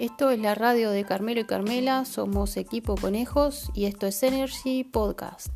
Esto es la radio de Carmelo y Carmela, somos equipo conejos y esto es Energy Podcast.